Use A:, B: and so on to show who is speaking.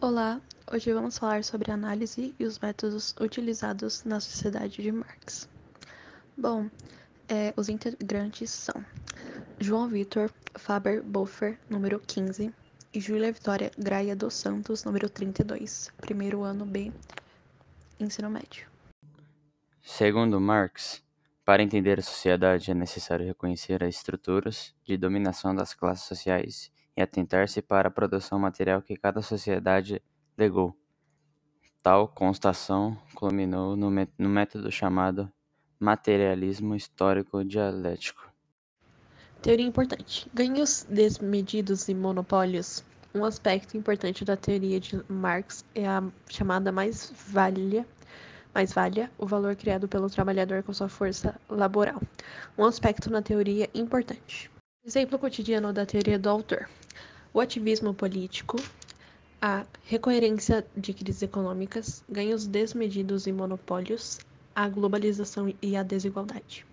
A: Olá, hoje vamos falar sobre a análise e os métodos utilizados na Sociedade de Marx. Bom, é, os integrantes são João Vitor Faber Boffer, número 15, e Júlia Vitória Graia dos Santos, número 32, primeiro ano B, ensino médio.
B: Segundo Marx, para entender a sociedade é necessário reconhecer as estruturas de dominação das classes sociais e atentar-se para a produção material que cada sociedade legou. Tal constatação culminou no, método chamado materialismo histórico dialético.
A: Teoria importante: ganhos desmedidos e monopólios. Um aspecto importante da teoria de Marx é a chamada mais-valia mais valia o valor criado pelo trabalhador com sua força laboral. Um aspecto na teoria importante. Exemplo cotidiano da teoria do autor: o ativismo político, a recorrência de crises econômicas, ganhos desmedidos e monopólios, a globalização e a desigualdade.